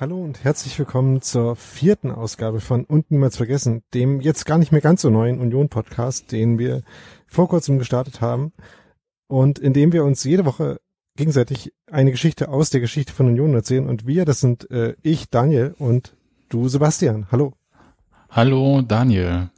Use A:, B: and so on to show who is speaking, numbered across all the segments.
A: Hallo und herzlich willkommen zur vierten Ausgabe von Und niemals vergessen, dem jetzt gar nicht mehr ganz so neuen Union-Podcast, den wir vor kurzem gestartet haben und in dem wir uns jede Woche gegenseitig eine Geschichte aus der Geschichte von Union erzählen und wir, das sind äh, ich, Daniel und du, Sebastian. Hallo.
B: Hallo, Daniel.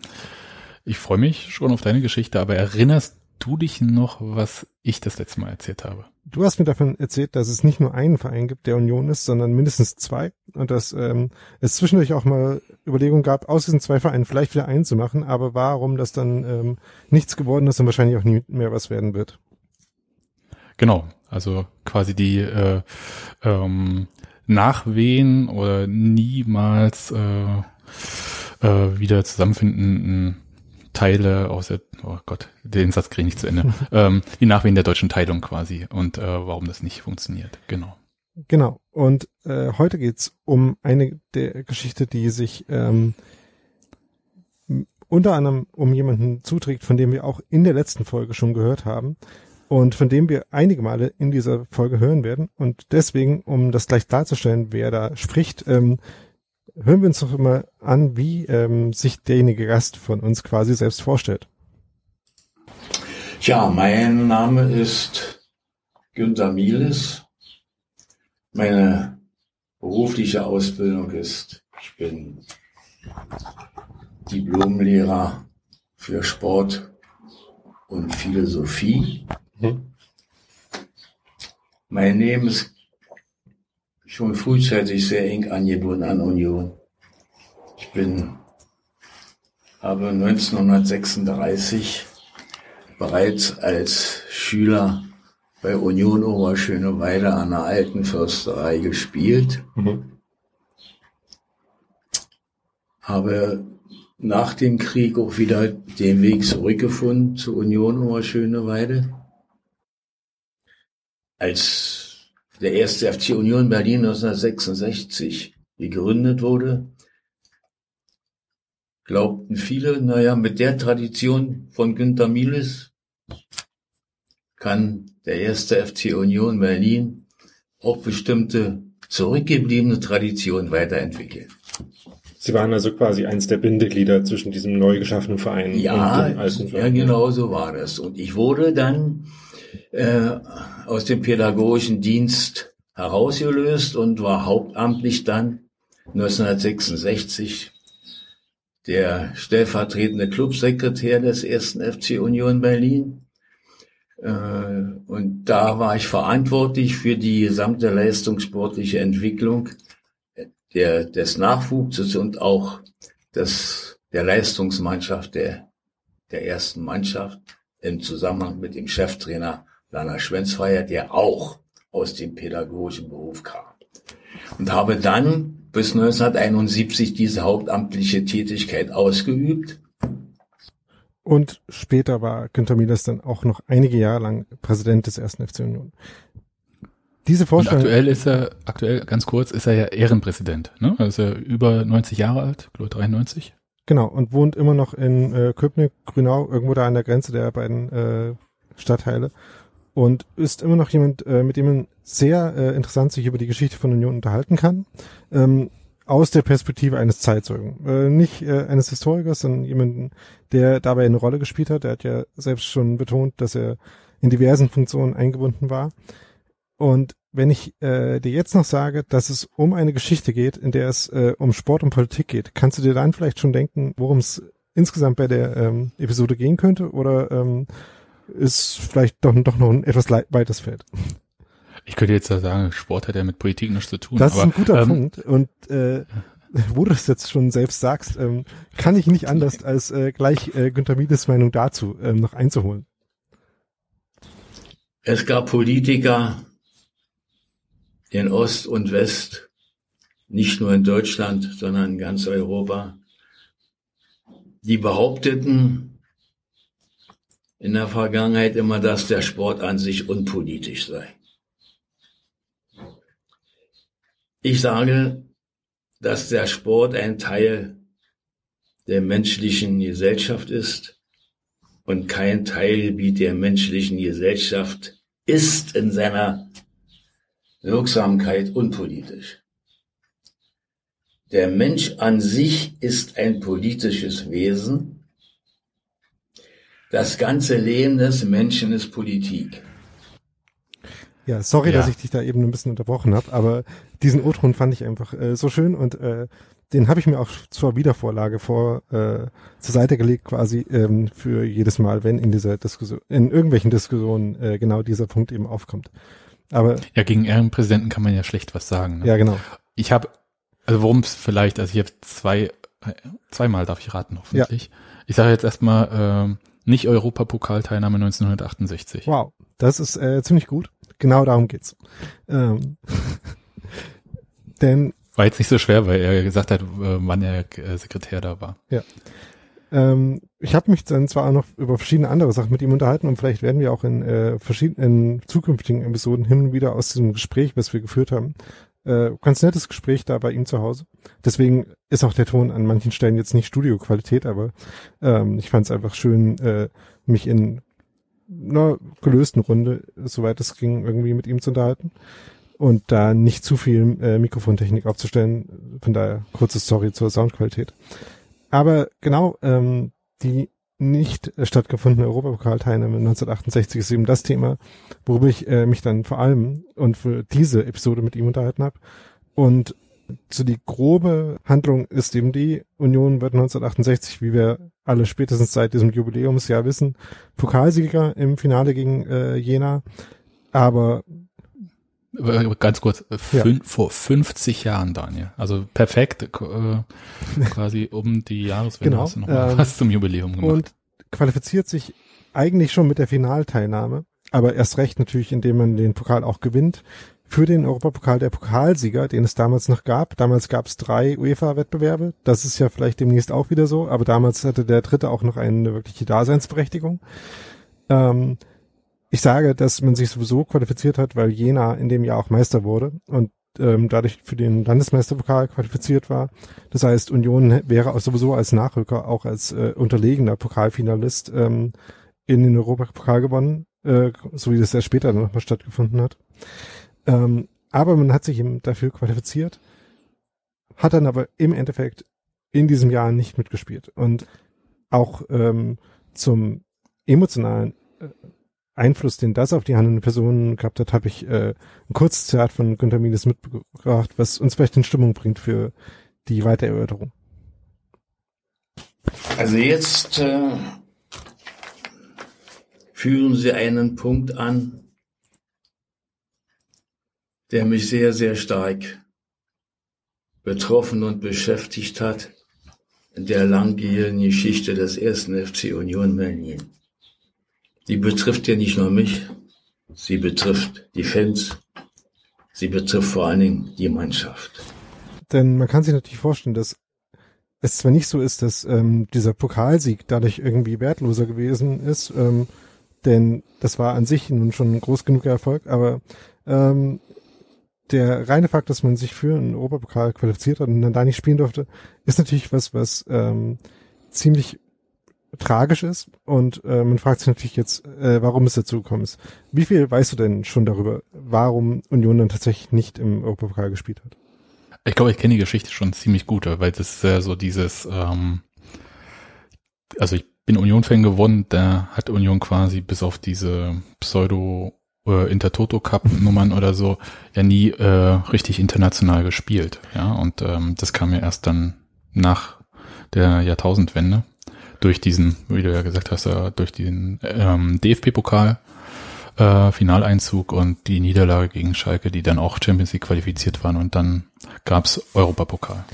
B: Ich freue mich schon auf deine Geschichte, aber erinnerst du dich noch, was ich das letzte Mal erzählt habe?
A: Du hast mir davon erzählt, dass es nicht nur einen Verein gibt, der Union ist, sondern mindestens zwei. Und dass ähm, es zwischendurch auch mal Überlegungen gab, aus diesen zwei Vereinen vielleicht wieder einen zu machen, aber warum das dann ähm, nichts geworden ist und wahrscheinlich auch nie mehr was werden wird.
B: Genau, also quasi die äh, ähm, Nachwehen oder niemals äh, äh, wieder zusammenfindenden Teile aus der, oh Gott, den Satz kriege ich nicht zu Ende, ähm, die Nachwehen der deutschen Teilung quasi und äh, warum das nicht funktioniert, genau.
A: Genau, und äh, heute geht's um eine der Geschichte, die sich ähm, unter anderem um jemanden zuträgt, von dem wir auch in der letzten Folge schon gehört haben und von dem wir einige Male in dieser Folge hören werden. Und deswegen, um das gleich darzustellen, wer da spricht, ähm, hören wir uns doch immer an, wie ähm, sich derjenige Gast von uns quasi selbst vorstellt.
C: Ja, mein Name ist Günter Mieles. Meine berufliche Ausbildung ist, ich bin Diplomlehrer für Sport und Philosophie. Mhm. Mein Leben ist schon frühzeitig sehr eng angebunden an Union. Ich bin, habe 1936 bereits als Schüler bei Union Oberschöneweide an der alten Försterei gespielt. Mhm. Habe nach dem Krieg auch wieder den Weg zurückgefunden zu Union Oberschöneweide. Als der erste FC Union Berlin 1966 gegründet wurde, glaubten viele, naja, mit der Tradition von Günter Mieles kann der erste FC Union Berlin auch bestimmte zurückgebliebene Traditionen weiterentwickeln.
A: Sie waren also quasi eins der Bindeglieder zwischen diesem neu geschaffenen Verein
C: ja, und dem alten Verein. Ja, genau so war das. Und ich wurde dann äh, aus dem pädagogischen Dienst herausgelöst und war hauptamtlich dann 1966 der stellvertretende Clubsekretär des ersten FC Union Berlin. Äh, und da war ich verantwortlich für die gesamte leistungssportliche Entwicklung der, des Nachwuchses und auch des, der Leistungsmannschaft der, der ersten Mannschaft im Zusammenhang mit dem Cheftrainer Lana Schwenzfeier, der auch aus dem pädagogischen Beruf kam. Und habe dann bis 1971 diese hauptamtliche Tätigkeit ausgeübt.
A: Und später war Günter Mieles dann auch noch einige Jahre lang Präsident des ersten FC Union. Diese Vorstellung.
B: Und aktuell ist er, aktuell ganz kurz, ist er ja Ehrenpräsident, ne? Also er über 90 Jahre alt, glaube 93.
A: Genau, und wohnt immer noch in äh, Köpnick, Grünau, irgendwo da an der Grenze der beiden äh, Stadtteile und ist immer noch jemand, äh, mit dem man sehr äh, interessant sich über die Geschichte von Union unterhalten kann. Ähm, aus der Perspektive eines Zeitzeugen. Äh, nicht äh, eines Historikers, sondern jemanden, der dabei eine Rolle gespielt hat. Er hat ja selbst schon betont, dass er in diversen Funktionen eingebunden war. Und wenn ich äh, dir jetzt noch sage, dass es um eine Geschichte geht, in der es äh, um Sport und Politik geht, kannst du dir dann vielleicht schon denken, worum es insgesamt bei der ähm, Episode gehen könnte oder ähm, ist vielleicht doch, doch noch ein etwas weites Feld.
B: Ich könnte jetzt sagen, Sport hat ja mit Politik nichts zu tun.
A: Das
B: aber,
A: ist ein guter
B: ähm,
A: Punkt. Und äh, wo du das jetzt schon selbst sagst, ähm, kann ich nicht anders, als äh, gleich äh, Günter Miedes Meinung dazu ähm, noch einzuholen.
C: Es gab Politiker in Ost und West, nicht nur in Deutschland, sondern in ganz Europa, die behaupteten in der Vergangenheit immer, dass der Sport an sich unpolitisch sei. Ich sage, dass der Sport ein Teil der menschlichen Gesellschaft ist und kein Teilgebiet der menschlichen Gesellschaft ist in seiner Wirksamkeit unpolitisch. Der Mensch an sich ist ein politisches Wesen. Das ganze Leben des Menschen ist Politik.
A: Ja, sorry,
B: Ja.
A: dass ich dich da eben ein bisschen unterbrochen habe, aber diesen O-Ton fand ich einfach äh, so schön und äh, den habe ich mir auch zur Wiedervorlage vor äh, zur Seite gelegt, quasi ähm, für jedes Mal, wenn in dieser Diskussion, in irgendwelchen Diskussionen äh, genau dieser Punkt eben aufkommt. Aber
B: Ja, gegen Ehrenpräsidenten kann man ja schlecht was sagen. Ne?
A: ja, genau.
B: Ich habe, also worum es vielleicht, also ich habe zwei, äh, zweimal darf ich raten, hoffentlich. Ich sage jetzt erstmal ähm, nicht Europapokalteilnahme 1968.
A: Wow, das ist äh, ziemlich gut. Genau darum geht's. Ähm, denn
B: War jetzt nicht so schwer, weil er gesagt hat, äh, wann er äh, Sekretär da war.
A: Ähm, ich habe mich dann zwar auch noch über verschiedene andere Sachen mit ihm unterhalten und vielleicht werden wir auch in äh, verschiedenen in zukünftigen Episoden hin und wieder aus diesem Gespräch, was wir geführt haben, äh, ganz nettes Gespräch da bei ihm zu Hause. Deswegen ist auch der Ton an manchen Stellen jetzt nicht Studioqualität, aber ähm, ich fand es einfach schön, äh, mich in einer gelösten Runde, soweit es ging, irgendwie mit ihm zu unterhalten und da nicht zu viel äh, Mikrofontechnik aufzustellen. Von daher kurze Story zur Soundqualität. Aber genau, ähm, die nicht äh, stattgefundene Europapokalteilnahme 1968 ist eben das Thema, worüber ich äh, mich dann vor allem und für diese Episode mit ihm unterhalten habe. Und so die grobe Handlung ist eben die, Union wird 1968, wie wir alle spätestens seit diesem Jubiläumsjahr wissen, Pokalsieger im Finale gegen äh, Jena. Aber
B: Ganz kurz, äh,
A: Ja.
B: fün vor 50 Jahren, Daniel. Also perfekt, äh, quasi um die Jahreswende
A: Genau,
B: hast du noch mal
A: ähm,
B: was zum Jubiläum gemacht.
A: und qualifiziert sich eigentlich schon mit der Finalteilnahme, aber erst recht natürlich, indem man den Pokal auch gewinnt. Für den Europapokal der Pokalsieger, den es damals noch gab. Damals gab es drei UEFA-Wettbewerbe. Das ist ja vielleicht demnächst auch wieder so, aber damals hatte der dritte auch noch eine wirkliche Daseinsberechtigung. Ähm, ich sage, dass man sich sowieso qualifiziert hat, weil Jena in dem Jahr auch Meister wurde und ähm, dadurch für den Landesmeisterpokal qualifiziert war. Das heißt, Union wäre auch sowieso als Nachrücker, auch als äh, unterlegener Pokalfinalist ähm, in den Europapokal gewonnen, äh, so wie das ja später nochmal stattgefunden hat. Ähm, aber man hat sich eben dafür qualifiziert, hat dann aber im Endeffekt in diesem Jahr nicht mitgespielt. Und auch ähm, zum emotionalen äh, Einfluss, den das auf die handelnden Personen gehabt hat, habe ich äh, ein kurzes Zitat von Günter Mieles mitgebracht, was uns vielleicht in Stimmung bringt für die Weitererörterung.
C: Also jetzt äh, führen Sie einen Punkt an, der mich sehr, sehr stark betroffen und beschäftigt hat in der langjährigen Geschichte des ersten FC Union Berlin. Die betrifft ja nicht nur mich, sie betrifft die Fans, sie betrifft vor allen Dingen die Mannschaft.
A: Denn man kann sich natürlich vorstellen, dass es zwar nicht so ist, dass ähm, dieser Pokalsieg dadurch irgendwie wertloser gewesen ist, ähm, denn das war an sich nun schon ein groß genuger Erfolg, aber ähm, der reine Fakt, dass man sich für einen Europapokal qualifiziert hat und dann da nicht spielen durfte, ist natürlich was, was ähm, ziemlich tragisch ist und äh, man fragt sich natürlich jetzt, äh, warum es dazu gekommen ist. Wie viel weißt du denn schon darüber, warum Union dann tatsächlich nicht im Europapokal gespielt hat?
B: Ich glaube, ich kenne die Geschichte schon ziemlich gut, weil das ist ja so dieses, ähm, also ich bin Union-Fan geworden, da hat Union quasi bis auf diese Pseudo äh, Intertoto Cup Nummern oder so ja nie äh, richtig international gespielt, ja und ähm, das kam ja erst dann nach der Jahrtausendwende durch diesen, wie du ja gesagt hast, äh, durch den ähm, DFB-Pokal äh, Finaleinzug und die Niederlage gegen Schalke, die dann auch Champions League qualifiziert waren und dann gab's Europapokal.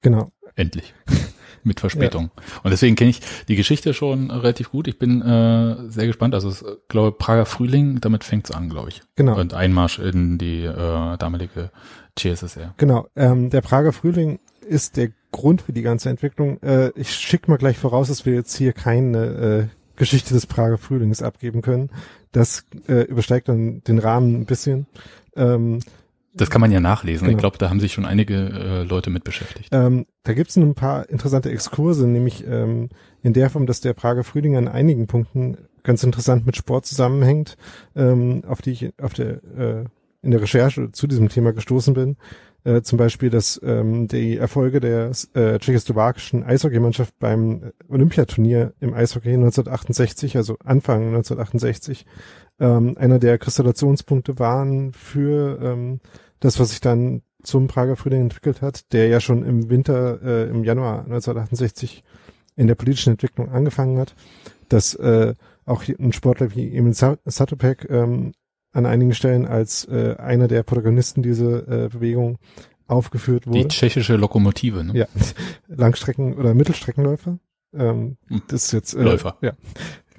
A: Genau.
B: Endlich. Mit Verspätung. Ja. Und deswegen kenne ich die Geschichte schon relativ gut. Ich bin äh, sehr gespannt. Also ich glaube, Prager Frühling, damit fängt's an, glaube ich.
A: Genau.
B: Und Einmarsch in die äh, damalige CSSR.
A: Genau. Ähm, der Prager Frühling ist der Grund für die ganze Entwicklung. Äh, ich schicke mal gleich voraus, dass wir jetzt hier keine äh, Geschichte des Prager Frühlings abgeben können. Das äh, übersteigt dann den Rahmen ein bisschen. Ähm,
B: das kann man ja nachlesen. Genau. Ich glaube, da haben sich schon einige äh, Leute mit beschäftigt.
A: Ähm, da gibt es ein paar interessante Exkurse, nämlich ähm, in der Form, dass der Prager Frühling an einigen Punkten ganz interessant mit Sport zusammenhängt, ähm, auf die ich auf der äh, in der Recherche zu diesem Thema gestoßen bin. Äh, zum Beispiel, dass ähm, die Erfolge der äh, tschechoslowakischen Eishockeymannschaft beim Olympiaturnier im Eishockey 1968, also Anfang 1968, ähm, einer der Kristallationspunkte waren für ähm, das, was sich dann zum Prager Frühling entwickelt hat, der ja schon im Winter, äh, im Januar 1968 in der politischen Entwicklung angefangen hat, dass äh, auch ein Sportler wie Emil Satopek ähm, an einigen Stellen als äh, einer der Protagonisten dieser äh, Bewegung aufgeführt wurde.
B: Die tschechische Lokomotive, ne?
A: Ja, Langstrecken- oder Mittelstreckenläufer. Ähm, hm. Das ist jetzt äh,
B: Läufer.
A: Ja,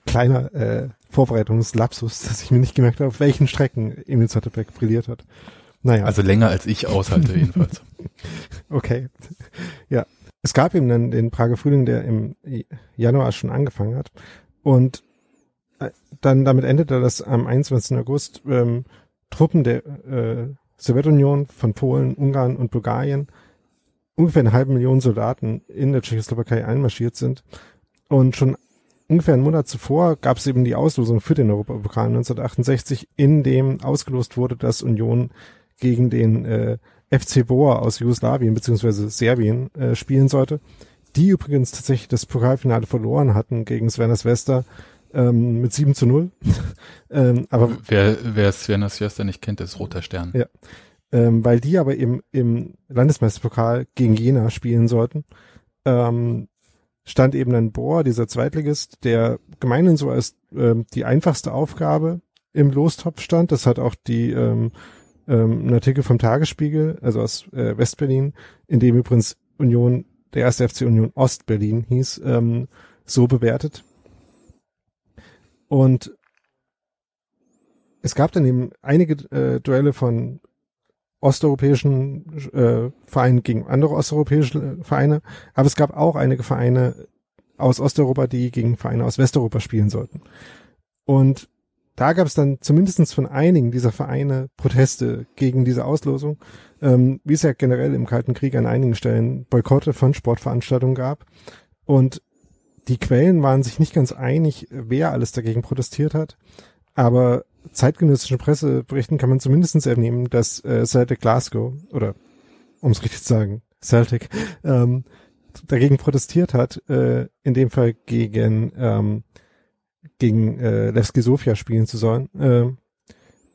A: kleiner äh, Vorbereitungslapsus, dass ich mir nicht gemerkt habe, auf welchen Strecken Emil Zottebeck brilliert hat. Naja.
B: Also länger als ich aushalte jedenfalls.
A: okay. Ja. Es gab eben dann den Prager Frühling, der im Januar schon angefangen hat. Und dann damit endete das am 21. August ähm, Truppen der äh, Sowjetunion von Polen, Ungarn und Bulgarien ungefähr eine halbe Million Soldaten in der Tschechoslowakei einmarschiert sind. Und schon ungefähr einen Monat zuvor gab es eben die Auslosung für den Europapokal 1968, in dem ausgelost wurde, dass Union gegen den äh, FC Boa aus Jugoslawien bzw. Serbien äh, spielen sollte, die übrigens tatsächlich das Pokalfinale verloren hatten gegen Sven Svesta ähm, mit 7 zu 0.
B: ähm, aber wer, wer Svenna Sjörster nicht kennt, ist Roter Stern.
A: Ja. Ähm, weil die aber eben im Landesmeisterpokal gegen Jena spielen sollten, ähm, stand eben ein Bohr, dieser Zweitligist, der gemeinhin so als ähm, die einfachste Aufgabe im Lostopf stand. Das hat auch die ähm, ähm, ein Artikel vom Tagesspiegel, also aus äh, Westberlin, in dem übrigens Union, der erste FC Union Ostberlin hieß, ähm, so bewertet. Und es gab dann eben einige äh, Duelle von osteuropäischen äh, Vereinen gegen andere osteuropäische äh, Vereine, aber es gab auch einige Vereine aus Osteuropa, die gegen Vereine aus Westeuropa spielen sollten. Und da gab es dann zumindestens von einigen dieser Vereine Proteste gegen diese Auslosung, ähm, wie es ja generell im Kalten Krieg an einigen Stellen Boykotte von Sportveranstaltungen gab. Und die Quellen waren sich nicht ganz einig, wer alles dagegen protestiert hat, aber zeitgenössischen Presseberichten kann man zumindest entnehmen, dass äh, Celtic Glasgow, oder um es richtig zu sagen, Celtic, ähm, dagegen protestiert hat, äh, in dem Fall gegen, ähm, gegen äh, Levski Sofia spielen zu sollen. Äh,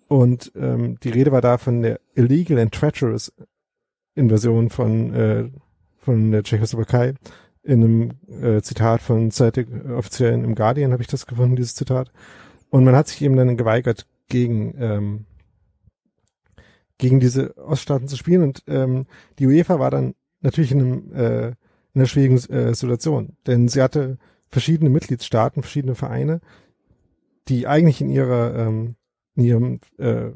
A: und ähm, die Rede war da von der illegal and treacherous Invasion von, äh, von der Tschechoslowakei in einem äh, Zitat von Zeitung-Offiziellen im Guardian habe ich das gefunden, dieses Zitat. Und man hat sich eben dann geweigert, gegen, ähm, gegen diese Oststaaten zu spielen. Und ähm, die UEFA war dann natürlich in, einem, äh, in einer schwierigen äh, Situation, denn sie hatte verschiedene Mitgliedstaaten, verschiedene Vereine, die eigentlich in ihrer ähm, in ihrem äh,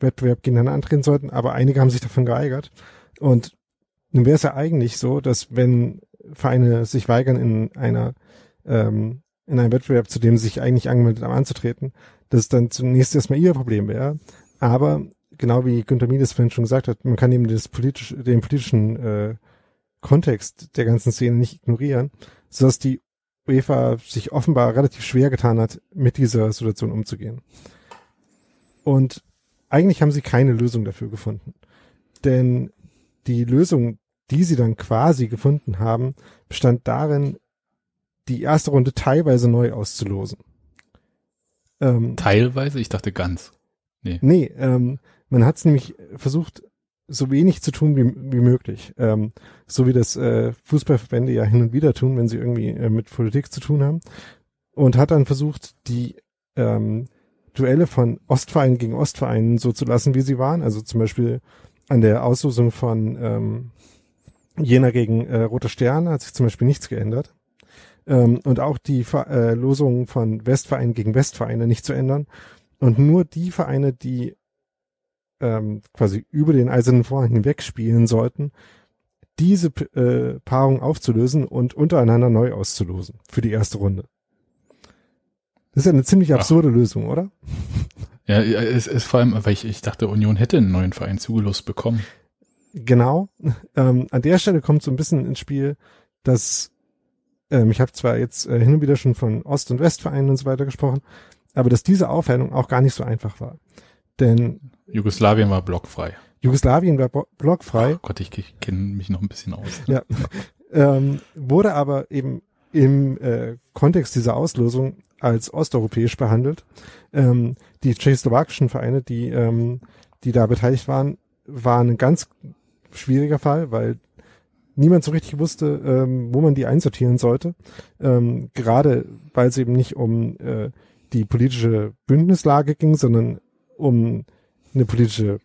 A: Wettbewerb gegeneinander antreten sollten, aber einige haben sich davon geweigert. Und nun wäre es ja eigentlich so, dass wenn Vereine sich weigern, in einer ähm, in einem Wettbewerb, zu dem sie sich eigentlich angemeldet haben, anzutreten, dass es dann zunächst erstmal ihr Problem wäre. Aber genau wie Günter Miles vorhin schon gesagt hat, man kann eben das politisch, den politischen äh, Kontext der ganzen Szene nicht ignorieren, sodass die UEFA sich offenbar relativ schwer getan hat, mit dieser Situation umzugehen. Und eigentlich haben sie keine Lösung dafür gefunden. Denn die Lösung, die sie dann quasi gefunden haben, bestand darin, die erste Runde teilweise neu auszulosen.
B: Ähm, teilweise? Ich dachte ganz.
A: Nee. Nee, ähm, man hat es nämlich versucht, so wenig zu tun wie, wie möglich. Ähm, so wie das äh, Fußballverbände ja hin und wieder tun, wenn sie irgendwie äh, mit Politik zu tun haben. Und hat dann versucht, die ähm, Duelle von Ostvereinen gegen Ostvereinen so zu lassen, wie sie waren. Also zum Beispiel an der Auslosung von ähm, Jena gegen äh, Roter Stern hat sich zum Beispiel nichts geändert. Ähm, und auch die Ver äh, von Westvereinen gegen Westvereine nicht zu ändern. Und nur die Vereine, die ähm, quasi über den eisernen Vorhang hinweg spielen sollten, diese äh, Paarung aufzulösen und untereinander neu auszulosen für die erste Runde. Das ist ja eine ziemlich absurde Ach. Lösung, oder?
B: Ja, es ist vor allem, weil ich, ich dachte, Union hätte einen neuen Verein zugelost bekommen.
A: Genau. Ähm, an der Stelle kommt so ein bisschen ins Spiel, dass ähm, ich habe zwar jetzt äh, hin und wieder schon von Ost- und Westvereinen und so weiter gesprochen, aber dass diese Aufteilung auch gar nicht so einfach war. Denn
B: Jugoslawien war blockfrei.
A: Jugoslawien war blockfrei.
B: Oh Gott, ich, ich kenne mich noch ein bisschen aus.
A: Ja. ähm, wurde aber eben im äh, Kontext dieser Auslosung als osteuropäisch behandelt. Ähm, die tschechoslowakischen Vereine, die, ähm, die da beteiligt waren, waren ein ganz schwieriger Fall, weil niemand so richtig wusste, ähm, wo man die einsortieren sollte. Ähm, gerade weil es eben nicht um äh, die politische Bündnislage ging, sondern um eine politische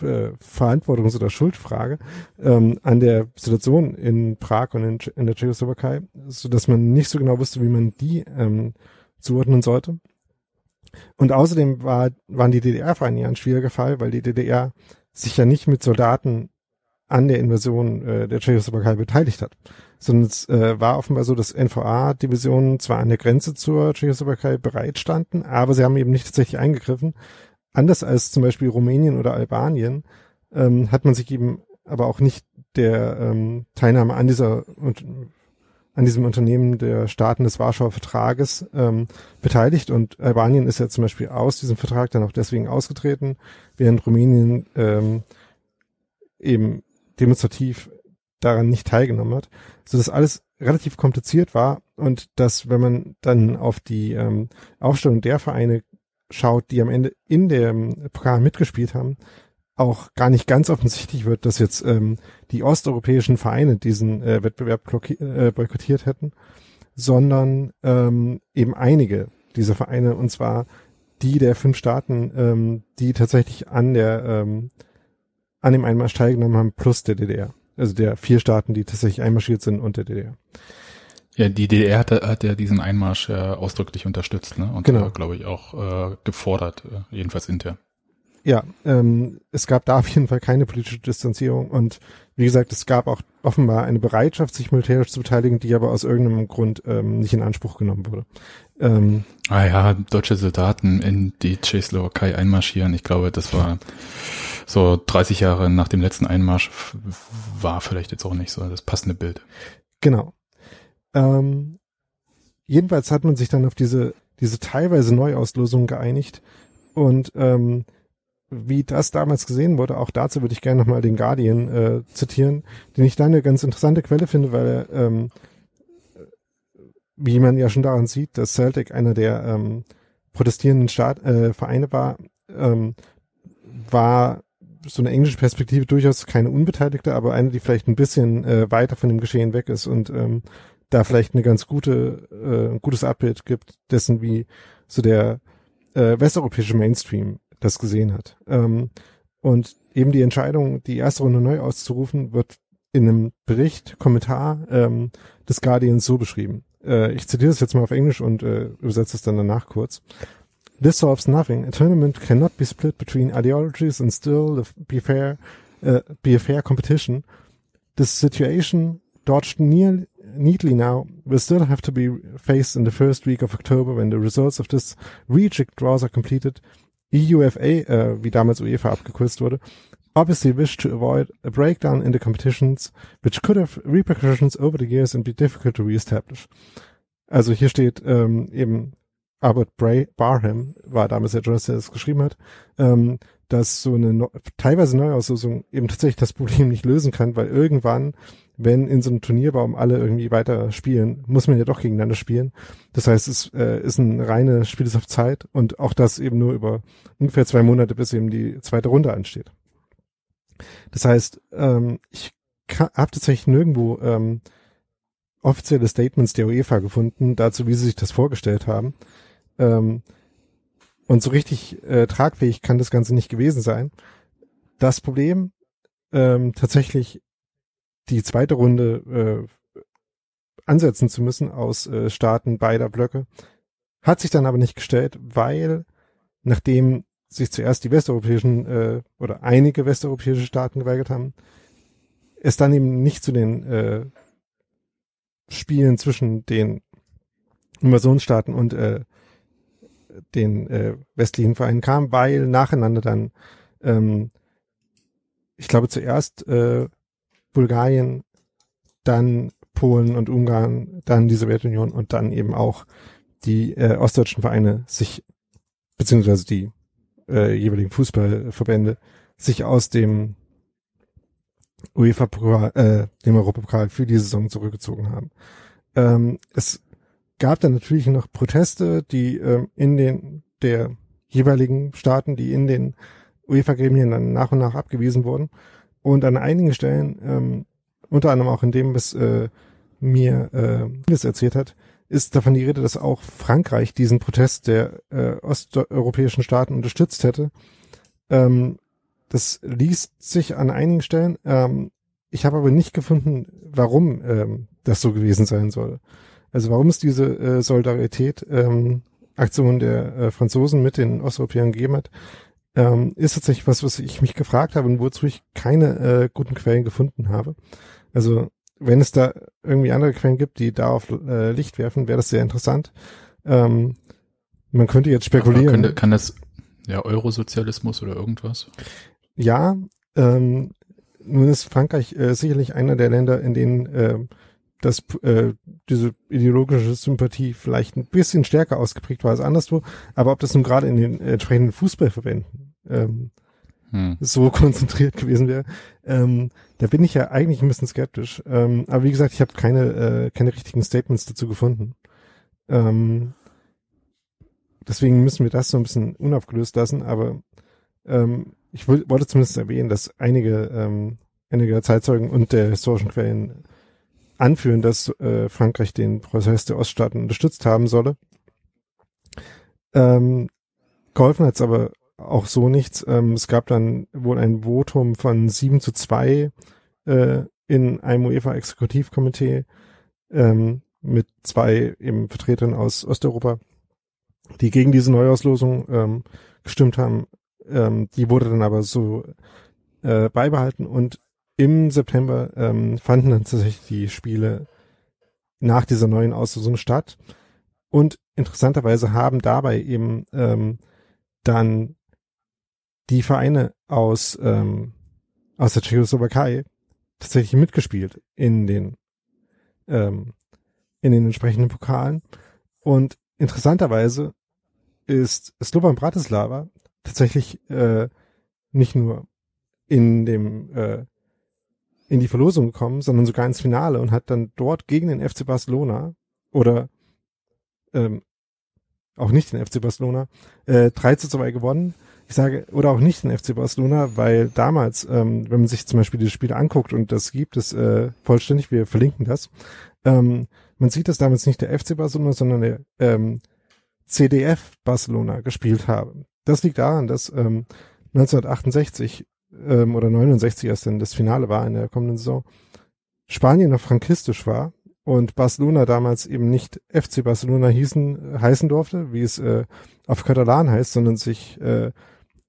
A: äh, Verantwortungs- oder Schuldfrage ähm, an der Situation in Prag und in, in der Tschechoslowakei, so dass man nicht so genau wusste, wie man die ähm, zuordnen sollte. Und außerdem war, waren die DDR-Vereine ein schwieriger Fall, weil die DDR sich ja nicht mit Soldaten an der Invasion äh, der Tschechoslowakei beteiligt hat, sondern es äh, war offenbar so, dass NVA-Divisionen zwar an der Grenze zur Tschechoslowakei bereitstanden, aber sie haben eben nicht tatsächlich eingegriffen. Anders als zum Beispiel Rumänien oder Albanien ähm, hat man sich eben aber auch nicht der ähm, Teilnahme an dieser an diesem Unternehmen der Staaten des Warschauer Vertrages ähm, beteiligt und Albanien ist ja zum Beispiel aus diesem Vertrag dann auch deswegen ausgetreten, während Rumänien ähm, eben demonstrativ daran nicht teilgenommen hat, so dass alles relativ kompliziert war und dass, wenn man dann auf die ähm, Aufstellung der Vereine schaut, die am Ende in dem Pokal mitgespielt haben, auch gar nicht ganz offensichtlich wird, dass jetzt ähm, die osteuropäischen Vereine diesen äh, Wettbewerb äh, boykottiert hätten, sondern ähm, eben einige dieser Vereine, und zwar die der fünf Staaten, ähm, die tatsächlich an der ähm, an dem Einmarsch teilgenommen haben, plus der DDR. Also der vier Staaten, die tatsächlich einmarschiert sind und der DDR.
B: Ja, die DDR hat, hat ja diesen Einmarsch ja ausdrücklich unterstützt, ne? Und
A: genau.
B: glaube ich, auch äh, gefordert, äh, jedenfalls intern.
A: Ja, ähm, es gab da auf jeden Fall keine politische Distanzierung und wie gesagt, es gab auch offenbar eine Bereitschaft, sich militärisch zu beteiligen, die aber aus irgendeinem Grund ähm, nicht in Anspruch genommen wurde.
B: Ähm, ah ja, deutsche Soldaten in die Tschechoslowakei einmarschieren. Ich glaube, das war so 30 Jahre nach dem letzten Einmarsch war vielleicht jetzt auch nicht so das passende Bild.
A: Genau. Ähm, jedenfalls hat man sich dann auf diese diese teilweise Neuauslosung geeinigt und ähm, wie das damals gesehen wurde, auch dazu würde ich gerne nochmal den Guardian äh, zitieren, den ich da eine ganz interessante Quelle finde, weil er, ähm, wie man ja schon daran sieht, dass Celtic einer der ähm, protestierenden Staat, äh, Vereine war, ähm, war so eine englische Perspektive durchaus keine unbeteiligte, aber eine, die vielleicht ein bisschen äh, weiter von dem Geschehen weg ist und ähm, da vielleicht eine ganz gute, äh, gutes Abbild gibt dessen, wie so der äh, westeuropäische Mainstream das gesehen hat. Ähm, und eben die Entscheidung, die erste Runde neu auszurufen, wird in einem Bericht, Kommentar ähm, des Guardians so beschrieben. Äh, ich zitiere das jetzt mal auf Englisch und äh, übersetze es dann danach kurz. This solves nothing. A tournament cannot be split between ideologies and still be fair, uh, be a fair competition. This situation, dodged near, neatly now, will still have to be faced in the first week of October when the results of this reject draws are completed EUFA, äh, wie damals UEFA abgekürzt wurde, obviously wished to avoid a breakdown in the competitions, which could have repercussions over the years and be difficult to reestablish. Also hier steht ähm, eben Albert Bray Barham, war damals der Journalist, der das geschrieben hat, ähm, dass so eine no teilweise Neuauslosung eben tatsächlich das Problem nicht lösen kann, weil irgendwann wenn in so einem Turnierbaum alle irgendwie weiter spielen, muss man ja doch gegeneinander spielen. Das heißt, es äh, ist ein reines Spiel auf Zeit und auch das eben nur über ungefähr zwei Monate, bis eben die zweite Runde ansteht. Das heißt, ähm, ich habe tatsächlich nirgendwo ähm, offizielle Statements der UEFA gefunden, dazu, wie sie sich das vorgestellt haben. Ähm, und so richtig äh, tragfähig kann das Ganze nicht gewesen sein. Das Problem, ähm, tatsächlich die zweite Runde äh, ansetzen zu müssen aus äh, Staaten beider Blöcke, hat sich dann aber nicht gestellt, weil nachdem sich zuerst die westeuropäischen äh, oder einige westeuropäische Staaten geweigert haben, es dann eben nicht zu den äh, Spielen zwischen den Invasionsstaaten und äh, den äh, westlichen Vereinen kam, weil nacheinander dann, ähm, ich glaube zuerst äh, Bulgarien, dann Polen und Ungarn, dann die Sowjetunion und dann eben auch die äh, ostdeutschen Vereine sich, beziehungsweise die äh, jeweiligen Fußballverbände, sich aus dem UEFA-Pokal, äh, dem Europapokal für die Saison zurückgezogen haben. Ähm, es gab dann natürlich noch Proteste, die ähm, in den der jeweiligen Staaten, die in den UEFA-Gremien dann nach und nach abgewiesen wurden. Und an einigen Stellen, ähm, unter anderem auch in dem, was äh, mir äh, das erzählt hat, ist davon die Rede, dass auch Frankreich diesen Protest der äh, osteuropäischen Staaten unterstützt hätte. Ähm, das liest sich an einigen Stellen. Ähm, ich habe aber nicht gefunden, warum ähm, das so gewesen sein soll. Also warum es diese äh, Solidarität ähm, Aktion der äh, Franzosen mit den Osteuropäern gegeben hat, ähm, ist tatsächlich was, was ich mich gefragt habe und wozu ich keine äh, guten Quellen gefunden habe. Also wenn es da irgendwie andere Quellen gibt, die darauf äh, Licht werfen, wäre das sehr interessant. Ähm, man könnte jetzt spekulieren.
B: könnte, kann das ja Eurosozialismus oder irgendwas?
A: Ja, ähm, nun ist Frankreich äh, sicherlich einer der Länder, in denen äh, das, äh, diese ideologische Sympathie vielleicht ein bisschen stärker ausgeprägt war als anderswo. Aber ob das nun gerade in den entsprechenden Fußballverbänden ähm, hm. so konzentriert gewesen wäre, ähm, da bin ich ja eigentlich ein bisschen skeptisch. Ähm, aber wie gesagt, ich habe keine, äh, keine richtigen Statements dazu gefunden. Ähm, deswegen müssen wir das so ein bisschen unaufgelöst lassen. Aber ähm, ich wollte zumindest erwähnen, dass einige, ähm, einige Zeitzeugen und der historischen Quellen anführen, dass äh, Frankreich den Prozess der Oststaaten unterstützt haben solle. Ähm, geholfen hat es aber auch so nichts. Ähm, es gab dann wohl ein Votum von 7 zu 2 äh, in einem UEFA-Exekutivkomitee ähm, mit zwei eben Vertretern aus Osteuropa, die gegen diese Neuauslosung ähm, gestimmt haben. Ähm, die wurde dann aber so äh, beibehalten und im September ähm, fanden dann tatsächlich die Spiele nach dieser neuen Auslosung statt. Und interessanterweise haben dabei eben ähm, dann die Vereine aus, ähm, aus der Tschechoslowakei tatsächlich mitgespielt in den, ähm, in den entsprechenden Pokalen. Und interessanterweise ist Slovan Bratislava tatsächlich äh, nicht nur in dem äh, in die Verlosung gekommen, sondern sogar ins Finale und hat dann dort gegen den FC Barcelona oder ähm, auch nicht den FC Barcelona äh, 3 zu 2 gewonnen. Ich sage, oder auch nicht den FC Barcelona, weil damals, ähm, wenn man sich zum Beispiel die Spiele anguckt und das gibt es äh, vollständig, wir verlinken das, ähm, man sieht, dass damals nicht der FC Barcelona, sondern der ähm, CDF Barcelona gespielt habe. Das liegt daran, dass ähm, 1968 ähm, oder 69 erst denn das Finale war in der kommenden Saison, Spanien noch frankistisch war und Barcelona damals eben nicht FC Barcelona hießen, heißen durfte, wie es äh, auf Katalan heißt, sondern sich äh,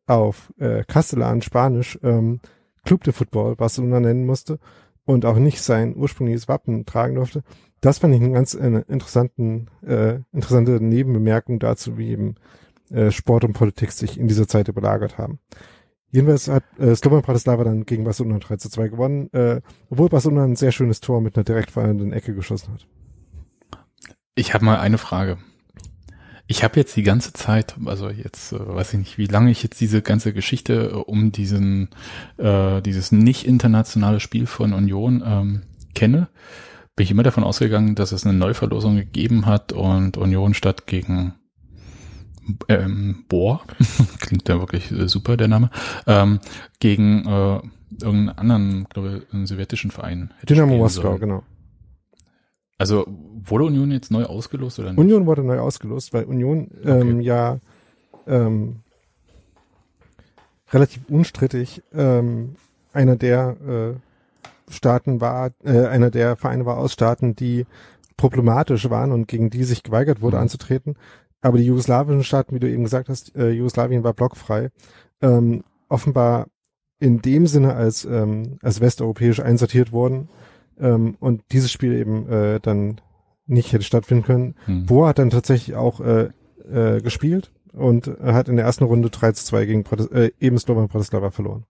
A: auf äh, Castellan, Spanisch, ähm, Club de Football Barcelona nennen musste und auch nicht sein ursprüngliches Wappen tragen durfte. Das fand ich einen ganz äh, interessanten, äh, interessante Nebenbemerkung dazu, wie eben äh, Sport und Politik sich in dieser Zeit überlagert haben. Jedenfalls hat äh, Slovan Bratislava dann gegen Barcelona 3 zu 2 gewonnen, äh, obwohl Barcelona ein sehr schönes Tor mit einer direkt fallenden Ecke geschossen hat.
B: Ich habe mal eine Frage. Ich habe jetzt die ganze Zeit, also jetzt äh, weiß ich nicht, wie lange ich jetzt diese ganze Geschichte äh, um diesen äh, dieses nicht internationale Spiel von Union ähm, kenne, bin ich immer davon ausgegangen, dass es eine Neuverlosung gegeben hat und Union statt gegen ähm, Bohr, klingt ja wirklich äh, super, der Name, ähm, gegen äh, irgendeinen anderen, glaube ich, einen sowjetischen Verein. hätte
A: Dynamo Moskau, genau.
B: Also wurde Union jetzt neu ausgelost oder nicht?
A: Union wurde neu ausgelost, weil Union ähm, ja ähm, relativ unstrittig ähm, einer der äh, Staaten war, äh, einer der Vereine war aus Staaten, die problematisch waren und gegen die sich geweigert wurde
B: Mhm.
A: anzutreten. Aber die jugoslawischen Staaten, wie du eben gesagt hast, äh, Jugoslawien war blockfrei, ähm, offenbar in dem Sinne als, ähm, als westeuropäisch einsortiert worden ähm, und dieses Spiel eben äh, dann nicht hätte stattfinden können.
B: Hm.
A: Boa hat dann tatsächlich auch äh, äh, gespielt und hat in der ersten Runde 3 zu 2 gegen Protes äh, eben Slovan Bratislava verloren.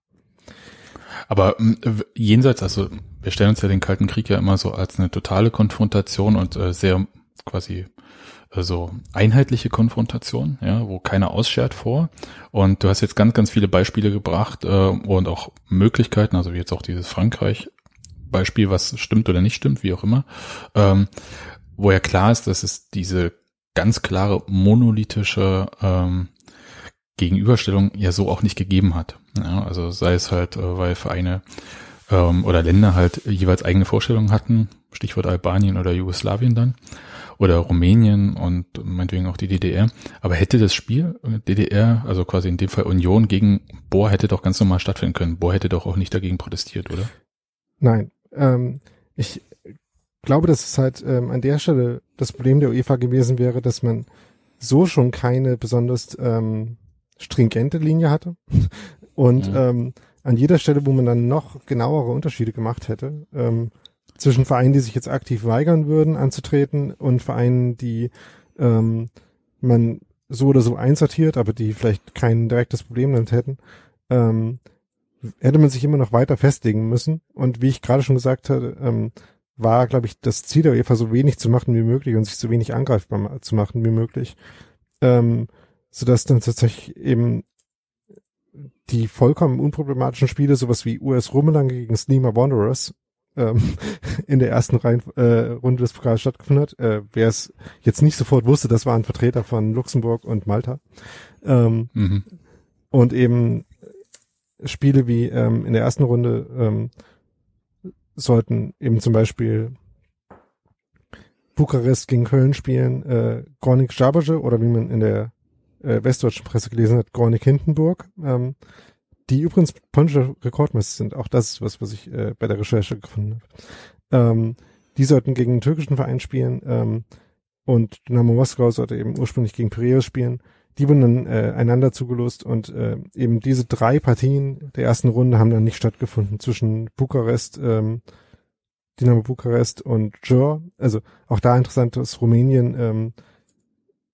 B: Aber w- jenseits, also wir stellen uns ja den Kalten Krieg ja immer so als eine totale Konfrontation und äh, sehr quasi so einheitliche Konfrontation, ja, wo keiner ausschert vor. Und du hast jetzt ganz, ganz viele Beispiele gebracht äh, und auch Möglichkeiten, also wie jetzt auch dieses Frankreich-Beispiel, was stimmt oder nicht stimmt, wie auch immer, ähm, wo ja klar ist, dass es diese ganz klare monolithische ähm, Gegenüberstellung ja so auch nicht gegeben hat. Ja, also sei es halt, äh, weil Vereine ähm, oder Länder halt jeweils eigene Vorstellungen hatten, Stichwort Albanien oder Jugoslawien dann, oder Rumänien und meinetwegen auch die DDR. Aber hätte das Spiel DDR, also quasi in dem Fall Union gegen Bohr, hätte doch ganz normal stattfinden können. Bohr hätte doch auch nicht dagegen protestiert, oder?
A: Nein, ähm, ich glaube, dass es halt ähm, an der Stelle das Problem der UEFA gewesen wäre, dass man so schon keine besonders ähm, stringente Linie hatte und
B: Mhm.
A: ähm, an jeder Stelle, wo man dann noch genauere Unterschiede gemacht hätte ähm, zwischen Vereinen, die sich jetzt aktiv weigern würden anzutreten und Vereinen, die ähm, man so oder so einsortiert, aber die vielleicht kein direktes Problem damit hätten, ähm, hätte man sich immer noch weiter festlegen müssen. Und wie ich gerade schon gesagt hatte, ähm, war, glaube ich, das Ziel der UEFA so wenig zu machen wie möglich und sich so wenig angreifbar zu machen wie möglich. Ähm, sodass dann tatsächlich eben die vollkommen unproblematischen Spiele, sowas wie US Rummelange gegen Slima Wanderers, ähm, in der ersten Reihen, äh, Runde des Pokals stattgefunden hat. Äh, Wer es jetzt nicht sofort wusste, das waren Vertreter von Luxemburg und Malta. Ähm,
B: Mhm.
A: und eben Spiele wie ähm, in der ersten Runde ähm, sollten eben zum Beispiel Bukarest gegen Köln spielen, äh, Gornik Zabrze oder wie man in der äh, westdeutschen Presse gelesen hat, Gornik Hindenburg, ähm, die übrigens polnische Rekordmeister sind. Auch das ist was, was ich äh, bei der Recherche gefunden habe. Ähm, die sollten gegen einen türkischen Verein spielen ähm, und Dynamo Moskau sollte eben ursprünglich gegen Piraeus spielen. Die wurden dann äh, einander zugelost und äh, eben diese drei Partien der ersten Runde haben dann nicht stattgefunden zwischen Bukarest, ähm, Dynamo Bukarest und Jor. Also auch da interessant, dass Rumänien ähm,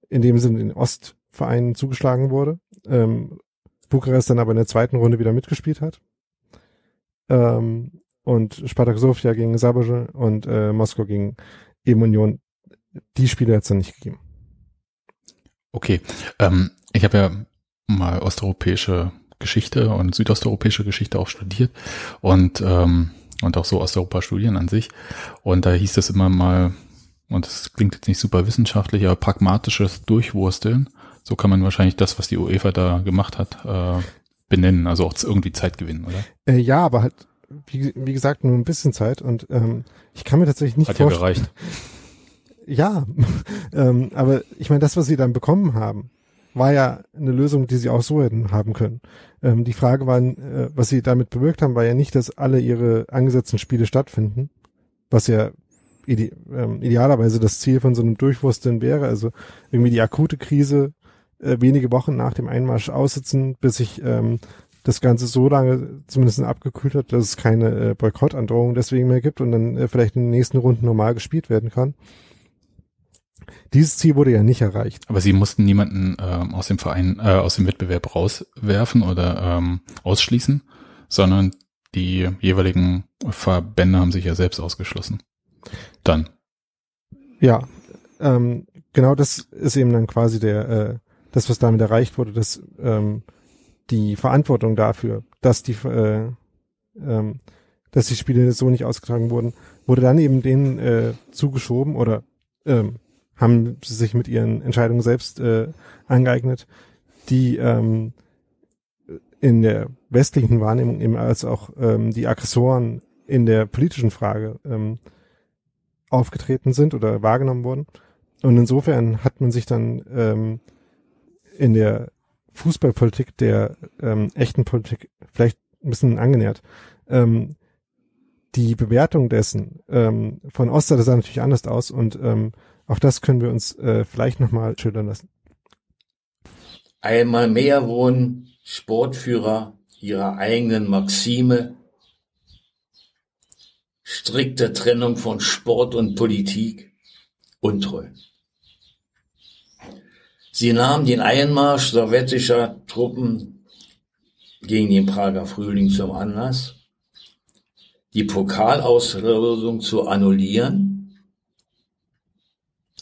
A: in dem Sinne den Ostvereinen zugeschlagen wurde. Ähm, Bukarest dann aber in der zweiten Runde wieder mitgespielt hat. Ähm, und Spartak Sofia gegen Sabaje und äh, Moskau gegen eben Union. Die Spiele hat es dann nicht gegeben.
B: Okay, ähm, ich habe ja mal osteuropäische Geschichte und südosteuropäische Geschichte auch studiert und ähm, und auch so Osteuropa-Studien an sich. Und da hieß es immer mal, und das klingt jetzt nicht super wissenschaftlich, aber pragmatisches Durchwursteln. So kann man wahrscheinlich das, was die UEFA da gemacht hat, äh, benennen. Also auch irgendwie Zeit gewinnen, oder?
A: Äh, ja, aber halt, wie, wie gesagt, nur ein bisschen Zeit und ähm, ich kann mir tatsächlich nicht
B: Hat ja
A: vorstellen.
B: gereicht.
A: Ja, ähm, aber ich meine, das, was sie dann bekommen haben, war ja eine Lösung, die sie auch so hätten haben können. Ähm, die Frage war, äh, was sie damit bewirkt haben, war ja nicht, dass alle ihre angesetzten Spiele stattfinden, was ja ide ähm, idealerweise das Ziel von so einem Durchwursteln wäre. Also irgendwie die akute Krise äh, wenige Wochen nach dem Einmarsch aussitzen, bis sich ähm, das Ganze so lange zumindest abgekühlt hat, dass es keine äh, Boykottandrohung deswegen mehr gibt und dann äh, vielleicht in den nächsten Runden normal gespielt werden kann. Dieses Ziel wurde ja nicht erreicht.
B: Aber sie mussten niemanden ähm, aus dem Verein, äh, aus dem Wettbewerb rauswerfen oder ähm, ausschließen, sondern die jeweiligen Verbände haben sich ja selbst ausgeschlossen. Dann.
A: Ja, ähm, genau das ist eben dann quasi der, äh, das, was damit erreicht wurde, dass ähm, die Verantwortung dafür, dass die, äh, ähm, dass die Spiele so nicht ausgetragen wurden, wurde dann eben denen äh, zugeschoben oder ähm, haben sie sich mit ihren Entscheidungen selbst äh, angeeignet, die ähm, in der westlichen Wahrnehmung eben als auch ähm, die Aggressoren in der politischen Frage ähm, aufgetreten sind oder wahrgenommen wurden. Und insofern hat man sich dann ähm, in der Fußballpolitik der ähm, echten Politik vielleicht ein bisschen angenähert. Ähm, die Bewertung dessen ähm, von Oster sah natürlich anders aus und ähm, auch das können wir uns äh, vielleicht nochmal schildern lassen.
C: Einmal mehr wurden Sportführer ihrer eigenen Maxime strikte Trennung von Sport und Politik untreu. Sie nahmen den Einmarsch sowjetischer Truppen gegen den Prager Frühling zum Anlass, die Pokalauslösung zu annullieren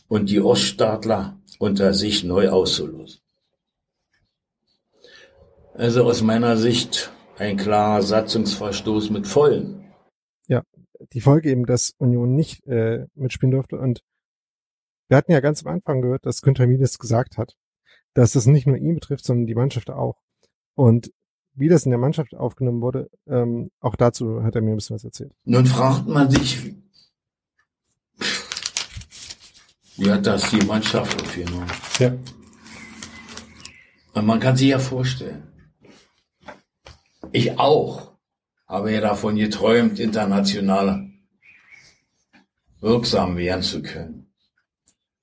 C: und die Oststaatler unter sich neu auszulösen. Also aus meiner Sicht ein klarer Satzungsverstoß mit Vollen.
A: Ja, die Folge eben, dass Union nicht äh, mitspielen durfte. Und wir hatten ja ganz am Anfang gehört, dass Günther Miles gesagt hat, dass das nicht nur ihn betrifft, sondern die Mannschaft auch. Und wie das in der Mannschaft aufgenommen wurde, ähm, auch dazu hat er mir ein bisschen was erzählt.
C: Nun fragt man sich, wie hat das die Mannschaft aufgenommen?
A: Ja.
C: Und man kann sich ja vorstellen, ich auch habe ja davon geträumt, international wirksam werden zu können.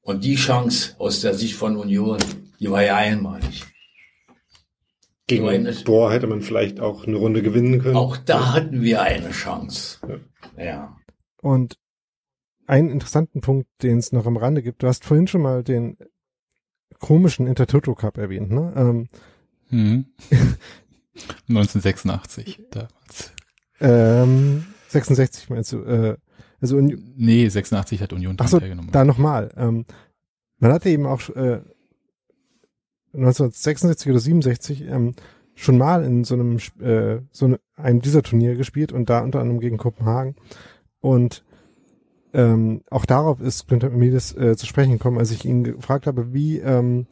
C: Und die Chance aus der Sicht von Union, die war ja einmalig.
A: Gegen eine, Bohr hätte man vielleicht auch eine Runde gewinnen können.
C: Auch da hatten wir eine Chance. Ja. ja.
A: Und einen interessanten Punkt, den es noch am Rande gibt, du hast vorhin schon mal den komischen Intertoto Cup erwähnt, ne? Ähm,
B: hm. 1986 damals.
A: Ähm, 66 meinst du? Äh, also
B: Union, nee, 86 hat Union
A: Ach so, teilgenommen. Da nochmal. Ähm, man hatte eben auch äh, 1966 oder 67 ähm, schon mal in so einem äh, so ne, einem dieser Turnier gespielt und da unter anderem gegen Kopenhagen und ähm, auch darauf ist Günther Miles äh, zu sprechen gekommen, als ich ihn gefragt habe, wie ähm,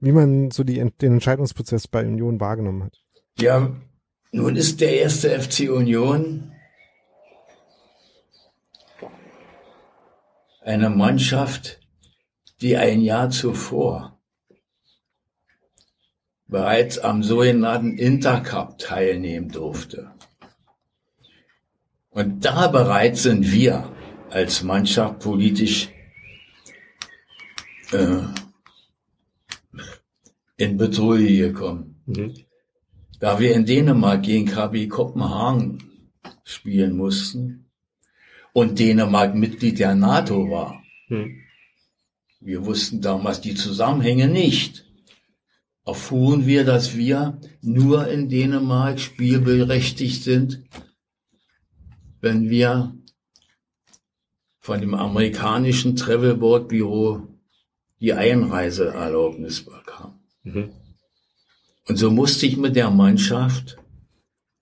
A: wie man so die, den Entscheidungsprozess bei Union wahrgenommen hat.
C: Ja, nun ist der erste FC Union eine Mannschaft, die ein Jahr zuvor bereits am sogenannten Intercup teilnehmen durfte. Und da bereits sind wir als Mannschaft politisch äh, in Betrug gekommen. Mhm da wir in Dänemark gegen KB Kopenhagen spielen mussten und Dänemark Mitglied der NATO war. Hm. Wir wussten damals die Zusammenhänge nicht. Erfuhren wir, dass wir nur in Dänemark spielberechtigt sind, wenn wir von dem amerikanischen Travelboard Büro die Einreiseerlaubnis bekamen. Mhm. Und so musste ich mit der Mannschaft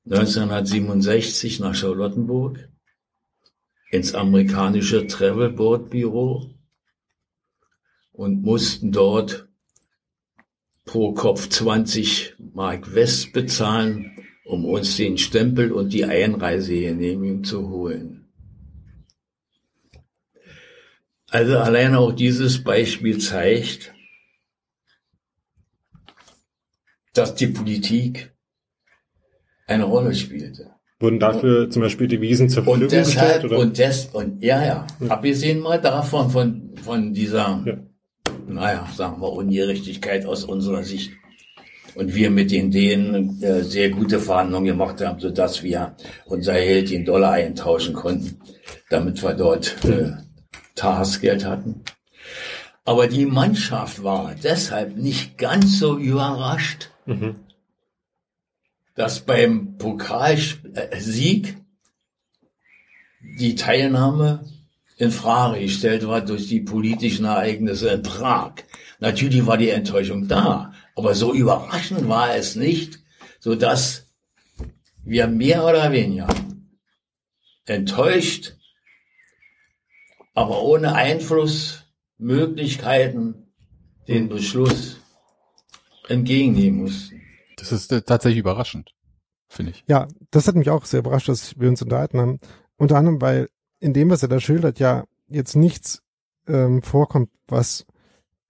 C: 1967 nach Charlottenburg ins amerikanische Travelboard Büro und mussten dort pro Kopf 20 Mark West bezahlen, um uns den Stempel und die Einreisegenehmigung zu holen. Also allein auch dieses Beispiel zeigt, dass die Politik eine Rolle spielte.
A: Wurden dafür zum Beispiel Devisen zur Verfügung und deshalb, gestellt? Oder?
C: Und, des, und ja, ja, ja. Abgesehen mal davon, von, von dieser, ja. naja, sagen wir, Ungerechtigkeit aus unserer Sicht. Und wir mit den Dänen äh, sehr gute Verhandlungen gemacht haben, sodass wir unser Geld in Dollar eintauschen konnten, damit wir dort äh, Tagesgeld hatten. Aber die Mannschaft war deshalb nicht ganz so überrascht, mhm. Dass beim Pokalsieg die Teilnahme in Frage gestellt war durch die politischen Ereignisse in Prag. Natürlich war die Enttäuschung da, aber so überraschend war es nicht, so dass wir mehr oder weniger enttäuscht, aber ohne Einfluss Möglichkeiten den Beschluss entgegennehmen mussten.
B: Das ist äh, tatsächlich überraschend, finde ich.
A: Ja, das hat mich auch sehr überrascht, dass wir uns unterhalten haben. Unter anderem, weil in dem, was er da schildert, ja jetzt nichts ähm, vorkommt, was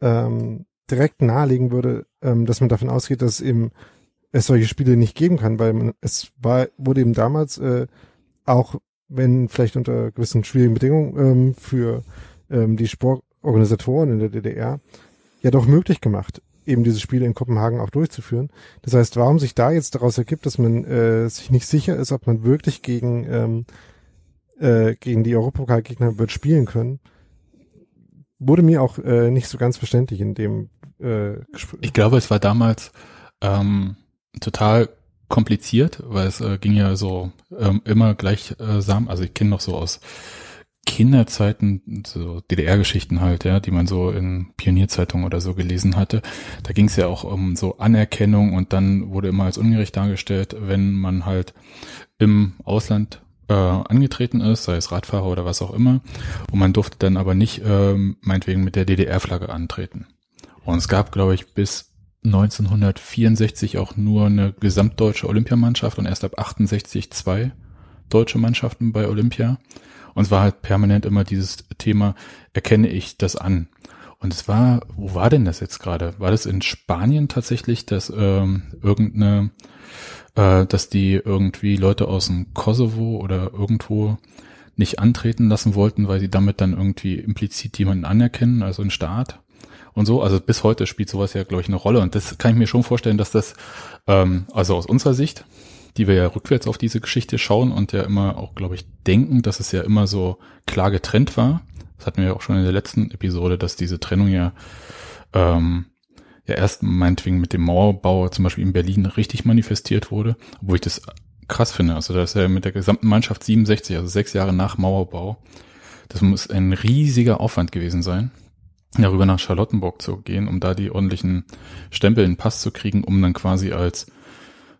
A: ähm, direkt nahelegen würde, ähm, dass man davon ausgeht, dass eben es solche Spiele nicht geben kann, weil man, es war, wurde eben damals äh, auch, wenn vielleicht unter gewissen schwierigen Bedingungen ähm, für ähm, die Sportorganisatoren in der DDR ja doch möglich gemacht, eben diese Spiele in Kopenhagen auch durchzuführen. Das heißt, warum sich da jetzt daraus ergibt, dass man äh, sich nicht sicher ist, ob man wirklich gegen ähm, äh, gegen die Europapokalgegner wird spielen können, wurde mir auch äh, nicht so ganz verständlich in dem äh, Gespräch.
B: Ich glaube, es war damals ähm, total kompliziert, weil es äh, ging ja so ähm, immer gleichsam. Also ich kenne noch so aus Kinderzeiten, so DDR-Geschichten halt, ja, die man so in Pionierzeitungen oder so gelesen hatte. Da ging es ja auch um so Anerkennung und dann wurde immer als ungerecht dargestellt, wenn man halt im Ausland äh, angetreten ist, sei es Radfahrer oder was auch immer, und man durfte dann aber nicht ähm, meinetwegen mit der DDR-Flagge antreten. Und es gab, glaube ich, bis 1964 auch nur eine gesamtdeutsche Olympiamannschaft und erst ab 68 zwei deutsche Mannschaften bei Olympia. Und es war halt permanent immer dieses Thema, erkenne ich das an? Und es war, wo war denn das jetzt gerade? War das in Spanien tatsächlich, dass ähm, irgendeine, äh, dass die irgendwie Leute aus dem Kosovo oder irgendwo nicht antreten lassen wollten, weil sie damit dann irgendwie implizit jemanden anerkennen, also einen Staat? und so. Also bis heute spielt sowas ja, glaube ich, eine Rolle. Und das kann ich mir schon vorstellen, dass das, ähm, also aus unserer Sicht, die wir ja rückwärts auf diese Geschichte schauen und ja immer auch, glaube ich, denken, dass es ja immer so klar getrennt war. Das hatten wir ja auch schon in der letzten Episode, dass diese Trennung ja, ähm, ja erst meinetwegen mit dem Mauerbau zum Beispiel in Berlin richtig manifestiert wurde, obwohl ich das krass finde. Also das ist ja mit der gesamten Mannschaft 67, also sechs Jahre nach Mauerbau. Das muss ein riesiger Aufwand gewesen sein darüber nach Charlottenburg zu gehen, um da die ordentlichen Stempel in den Pass zu kriegen, um dann quasi als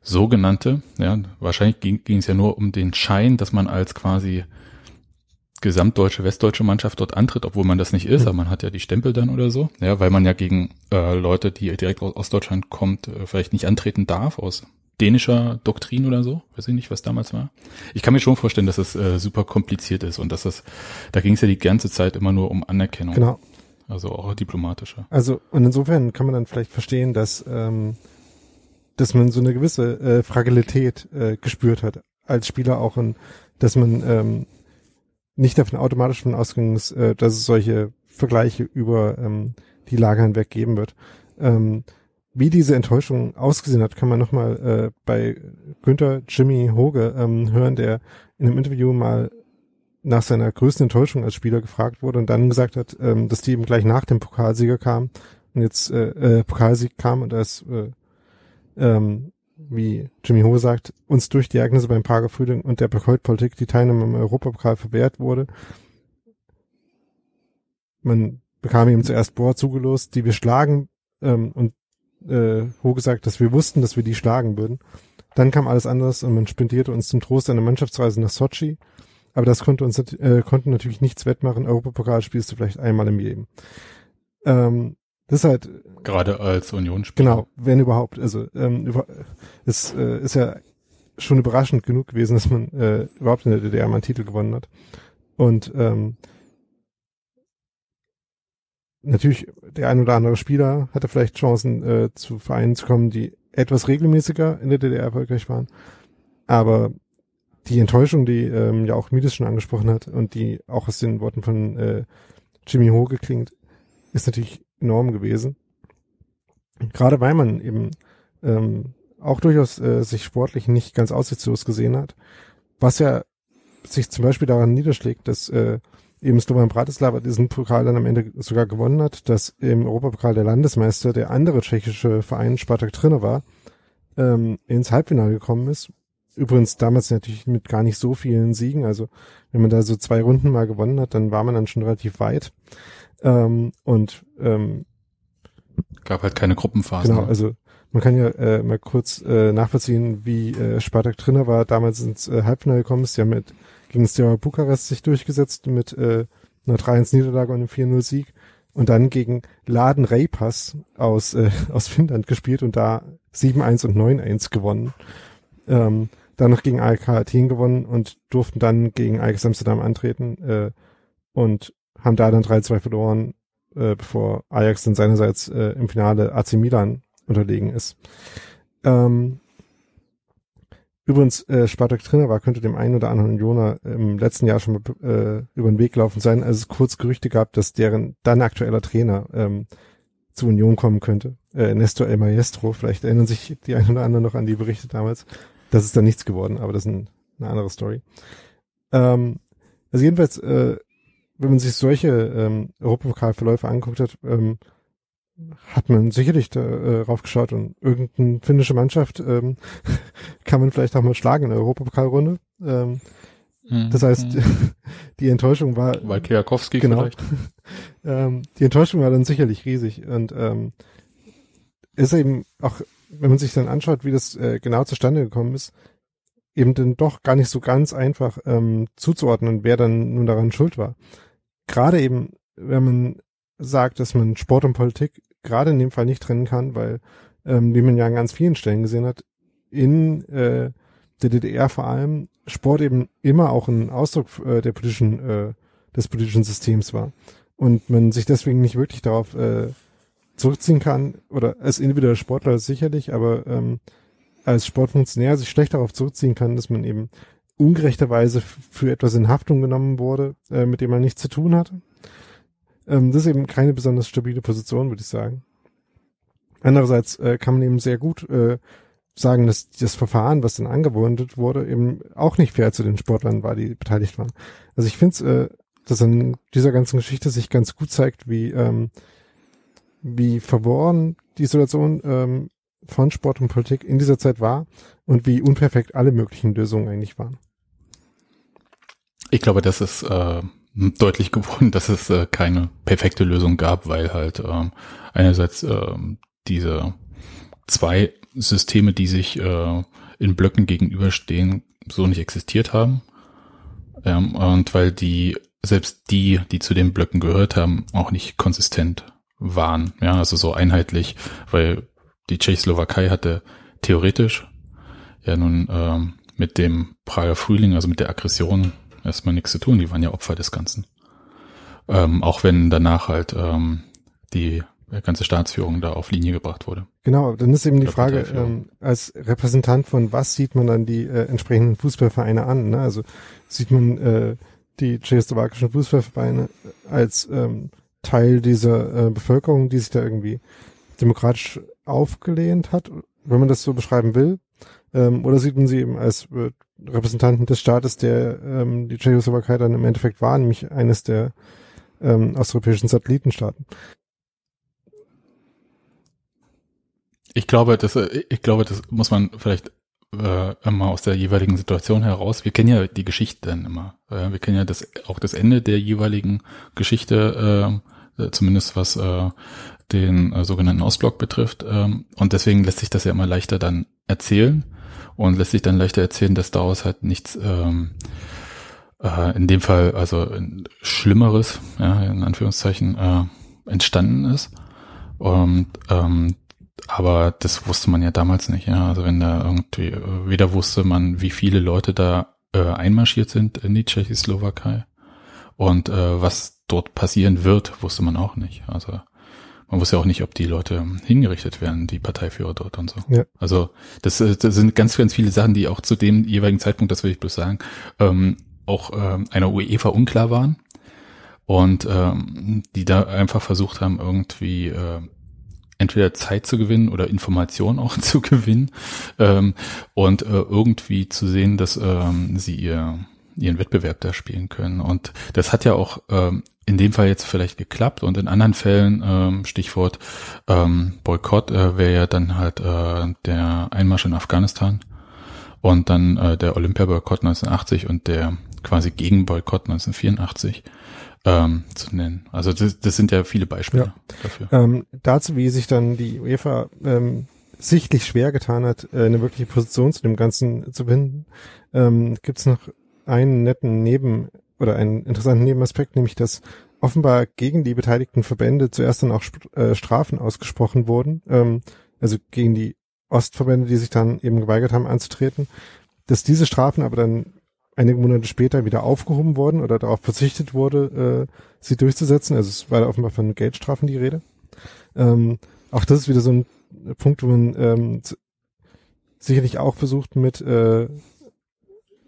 B: sogenannte, ja, wahrscheinlich ging es ja nur um den Schein, dass man als quasi gesamtdeutsche, westdeutsche Mannschaft dort antritt, obwohl man das nicht ist, aber man hat ja die Stempel dann oder so, ja, weil man ja gegen äh, Leute, die direkt aus Ostdeutschland kommt, äh, vielleicht nicht antreten darf, aus dänischer Doktrin oder so, weiß ich nicht, was damals war. Ich kann mir schon vorstellen, dass es äh, super kompliziert ist und dass das, da ging es ja die ganze Zeit immer nur um Anerkennung.
A: Genau.
B: Also auch diplomatischer.
A: Also und insofern kann man dann vielleicht verstehen, dass ähm, dass man so eine gewisse äh, Fragilität äh, gespürt hat als Spieler auch und dass man ähm, nicht davon automatisch von ist, äh, dass es solche Vergleiche über ähm, die Lager hinweg geben wird. Ähm, wie diese Enttäuschung ausgesehen hat, kann man nochmal äh, bei Günther Jimmy Hoge ähm, hören, der in einem Interview mal nach seiner größten Enttäuschung als Spieler gefragt wurde und dann gesagt hat, ähm, dass die eben gleich nach dem Pokalsieger kam und jetzt äh, äh, Pokalsieg kam und als äh, ähm, wie Jimmy Ho sagt, uns durch die Ereignisse beim Prager Frühling und der Boykottpolitik die Teilnahme am Europapokal verwehrt wurde. Man bekam ihm zuerst Bohr zugelost, die wir schlagen ähm, und äh, Ho gesagt, dass wir wussten, dass wir die schlagen würden. Dann kam alles anders und man spendierte uns zum Trost eine Mannschaftsreise nach Sochi aber das konnte uns äh, konnten natürlich nichts wettmachen. Europapokal spielst du vielleicht einmal im Leben. Ähm, das ist halt
B: gerade als Unionsspieler.
A: Genau, wenn überhaupt. Also ähm, über, es äh, ist ja schon überraschend genug gewesen, dass man äh, überhaupt in der DDR mal einen Titel gewonnen hat. Und ähm, natürlich der ein oder andere Spieler hatte vielleicht Chancen äh, zu Vereinen zu kommen, die etwas regelmäßiger in der DDR erfolgreich waren. Aber die Enttäuschung, die ähm, ja auch Mides schon angesprochen hat und die auch aus den Worten von äh, Jimmy Ho geklingt, ist natürlich enorm gewesen. Gerade weil man eben ähm, auch durchaus äh, sich sportlich nicht ganz aussichtslos gesehen hat, was ja sich zum Beispiel daran niederschlägt, dass äh, eben Slovan Bratislava diesen Pokal dann am Ende sogar gewonnen hat, dass im Europapokal der Landesmeister, der andere tschechische Verein Spartak Trinner war, ähm, ins Halbfinale gekommen ist Übrigens damals natürlich mit gar nicht so vielen Siegen. Also wenn man da so zwei Runden mal gewonnen hat, dann war man dann schon relativ weit. Ähm, und ähm,
B: gab halt keine Gruppenphase.
A: Genau, also man kann ja äh, mal kurz äh, nachvollziehen, wie äh, Spartak Trinner war, damals ins äh, Halbfinale gekommen ist. Die haben mit gegen Steaua Bukarest sich durchgesetzt mit äh, einer 3-1 Niederlage und einem 4-0 Sieg. und dann gegen Laden Reipas aus, äh, aus Finnland gespielt und da 7-1 und 9-1 gewonnen. Ähm, dann noch gegen AEK Athen gewonnen und durften dann gegen Ajax Amsterdam antreten äh, und haben da dann 3-2 verloren, äh, bevor Ajax dann seinerseits äh, im Finale AC Milan unterlegen ist. Ähm, übrigens, äh, Spartak Trainer war, könnte dem einen oder anderen Jona im letzten Jahr schon äh, über den Weg gelaufen sein, als es kurz Gerüchte gab, dass deren dann aktueller Trainer ähm, zu Union kommen könnte. Äh, Nestor El Maestro, vielleicht erinnern sich die einen oder anderen noch an die Berichte damals. Das ist dann nichts geworden, aber das ist ein, eine andere Story. Ähm, also jedenfalls, äh, wenn man sich solche ähm, Europapokalverläufe angeguckt hat, ähm, hat man sicherlich da, äh, raufgeschaut und irgendeine finnische Mannschaft ähm, kann man vielleicht auch mal schlagen in der Europapokalrunde. Ähm,
B: Mhm.
A: das heißt, die Enttäuschung war
B: Weil Kiakowski
A: Genau.
B: vielleicht.
A: ähm, die Enttäuschung war dann sicherlich riesig und ähm, ist eben auch, wenn man sich dann anschaut, wie das äh, genau zustande gekommen ist, eben dann doch gar nicht so ganz einfach ähm, zuzuordnen, wer dann nun daran schuld war. Gerade eben, wenn man sagt, dass man Sport und Politik gerade in dem Fall nicht trennen kann, weil, ähm, wie man ja an ganz vielen Stellen gesehen hat, in äh, der DDR vor allem Sport eben immer auch ein Ausdruck äh, der politischen, äh, des politischen Systems war. Und man sich deswegen nicht wirklich darauf äh, zurückziehen kann, oder als individueller Sportler sicherlich, aber ähm, als Sportfunktionär sich schlecht darauf zurückziehen kann, dass man eben ungerechterweise für etwas in Haftung genommen wurde, äh, mit dem man nichts zu tun hatte. Ähm, das ist eben keine besonders stabile Position, würde ich sagen. Andererseits äh, kann man eben sehr gut äh, sagen, dass das Verfahren, was dann angewendet wurde, eben auch nicht fair zu den Sportlern war, die beteiligt waren. Also ich finde, äh, dass an dieser ganzen Geschichte sich ganz gut zeigt, wie ähm, wie verworren die Situation ähm, von Sport und Politik in dieser Zeit war und wie unperfekt alle möglichen Lösungen eigentlich waren.
B: Ich glaube, das ist äh, deutlich geworden, dass es äh, keine perfekte Lösung gab, weil halt ähm, einerseits ähm, diese zwei Systeme, die sich äh, in Blöcken gegenüberstehen, so nicht existiert haben. Ähm, und weil die, selbst die, die zu den Blöcken gehört haben, auch nicht konsistent waren. Ja, also so einheitlich, weil die Tschechoslowakei hatte theoretisch ja nun ähm, mit dem Prager Frühling, also mit der Aggression, erstmal nichts zu tun. Die waren ja Opfer des Ganzen. Ähm, auch wenn danach halt ähm, die ganze Staatsführung da auf Linie gebracht wurde.
A: Genau, dann ist eben die Frage, ähm, als Repräsentant von was sieht man dann die äh, entsprechenden Fußballvereine an? Ne? Also sieht man äh, die tschechoslowakischen Fußballvereine als ähm, Teil dieser äh, Bevölkerung, die sich da irgendwie demokratisch aufgelehnt hat, wenn man das so beschreiben will? Ähm, oder sieht man sie eben als äh, Repräsentanten des Staates, der ähm, die Tschechoslowakei dann im Endeffekt war, nämlich eines der ähm, osteuropäischen Satellitenstaaten?
B: Ich glaube, das, äh, ich glaube, das muss man vielleicht äh, immer aus der jeweiligen Situation heraus. Wir kennen ja die Geschichte dann immer. Äh, wir kennen ja das auch das Ende der jeweiligen Geschichte, äh, äh, zumindest was äh, den äh, sogenannten Ostblock betrifft. Ähm, und deswegen lässt sich das ja immer leichter dann erzählen und lässt sich dann leichter erzählen, dass daraus halt nichts ähm, äh, in dem Fall also Schlimmeres, ja, in Anführungszeichen, äh, entstanden ist. Und ähm, aber das wusste man ja damals nicht, ja. Also wenn da irgendwie, äh, weder wusste man, wie viele Leute da äh, einmarschiert sind in die Tschechoslowakei und äh, was dort passieren wird, wusste man auch nicht. Also man wusste auch nicht, ob die Leute hingerichtet werden, die Parteiführer dort und so.
A: Ja.
B: Also das, äh, das sind ganz, ganz viele Sachen, die auch zu dem jeweiligen Zeitpunkt, das will ich bloß sagen, ähm, auch ähm, einer UEFA unklar waren und ähm, die da einfach versucht haben, irgendwie äh, entweder Zeit zu gewinnen oder Information auch zu gewinnen ähm, und äh, irgendwie zu sehen, dass ähm, sie ihr ihren Wettbewerb da spielen können. Und das hat ja auch ähm, in dem Fall jetzt vielleicht geklappt und in anderen Fällen, ähm, Stichwort ähm, Boykott, äh, wäre ja dann halt äh, der Einmarsch in Afghanistan und dann äh, der Olympiaboykott 1980 und der quasi Gegenboykott 1984 ähm, zu nennen. Also das, das sind ja viele Beispiele
A: Ja.
B: dafür.
A: Ähm, dazu, wie sich dann die UEFA ähm, sichtlich schwer getan hat, äh, eine wirkliche Position zu dem Ganzen zu finden, ähm, gibt es noch einen netten Neben- oder einen interessanten Nebenaspekt, nämlich dass offenbar gegen die beteiligten Verbände zuerst dann auch äh, Strafen ausgesprochen wurden, ähm, also gegen die Ostverbände, die sich dann eben geweigert haben anzutreten, dass diese Strafen aber dann einige Monate später wieder aufgehoben wurden oder darauf verzichtet wurde, äh, sie durchzusetzen. Also es war offenbar von Geldstrafen die Rede. Ähm, auch das ist wieder so ein Punkt, wo man ähm, sicherlich auch versucht, mit, äh,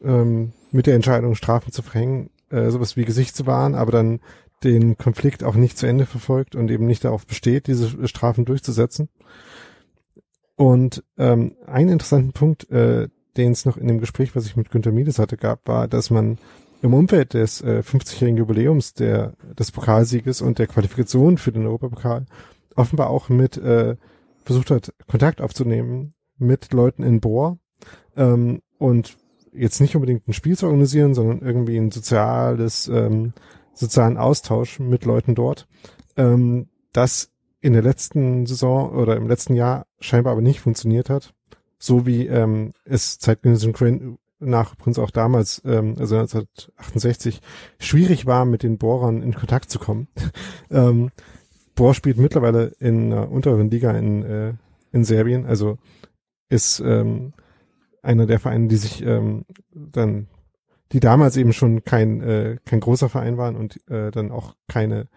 A: ähm, mit der Entscheidung Strafen zu verhängen, äh, sowas wie Gesicht zu wahren, aber dann den Konflikt auch nicht zu Ende verfolgt und eben nicht darauf besteht, diese Strafen durchzusetzen. Und ähm, einen interessanten Punkt, äh, den es noch in dem Gespräch, was ich mit Günter Miedes hatte, gab, war, dass man im Umfeld des äh, 50-jährigen Jubiläums der, des Pokalsieges und der Qualifikation für den Europapokal offenbar auch mit äh, versucht hat, Kontakt aufzunehmen mit Leuten in Bohr ähm, und jetzt nicht unbedingt ein Spiel zu organisieren, sondern irgendwie ein soziales, ähm, sozialen Austausch mit Leuten dort, ähm, das in der letzten Saison oder im letzten Jahr scheinbar aber nicht funktioniert hat. So wie ähm, es zeitgenössischen Quellen nach übrigens auch damals, ähm, also 1968, schwierig war, mit den Bohrern in Kontakt zu kommen. ähm, Bohr spielt mittlerweile in einer unteren Liga in, äh, in Serbien, also ist ähm, einer der Vereine, die sich ähm, dann, die damals eben schon kein, äh, kein großer Verein waren und äh, dann auch keine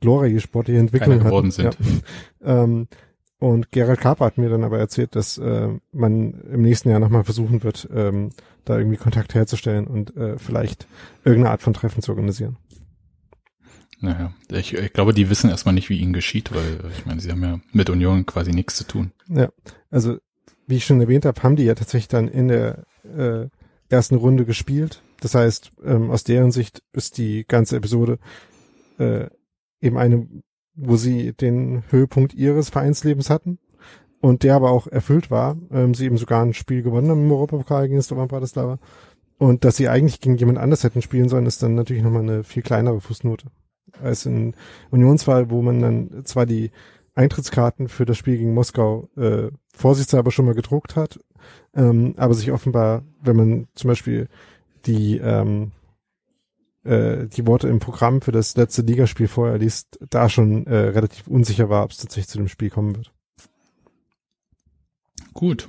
A: glorreiche sportliche Entwicklung
B: hatten. Sind.
A: Ja. ähm, und Gerald Karp hat mir dann aber erzählt, dass äh, man im nächsten Jahr nochmal versuchen wird, ähm, da irgendwie Kontakt herzustellen und äh, vielleicht irgendeine Art von Treffen zu organisieren.
B: Naja, ich, ich glaube, die wissen erstmal nicht, wie ihnen geschieht, weil ich meine, sie haben ja mit Union quasi nichts zu tun.
A: Ja, also wie ich schon erwähnt habe, haben die ja tatsächlich dann in der äh, ersten Runde gespielt. Das heißt, ähm, aus deren Sicht ist die ganze Episode äh, eben eine wo sie den Höhepunkt ihres Vereinslebens hatten und der aber auch erfüllt war. Ähm, sie eben sogar ein Spiel gewonnen haben im Europapokal gegen Slovan Bratislava. Und dass sie eigentlich gegen jemand anders hätten spielen sollen, ist dann natürlich nochmal eine viel kleinere Fußnote als in Unionswahl, wo man dann zwar die Eintrittskarten für das Spiel gegen Moskau äh, vorsichtshalber schon mal gedruckt hat, ähm, aber sich offenbar, wenn man zum Beispiel die ähm, äh, die Worte im Programm für das letzte Ligaspiel vorher liest, da schon äh, relativ unsicher war, ob es tatsächlich zu dem Spiel kommen wird.
B: Gut.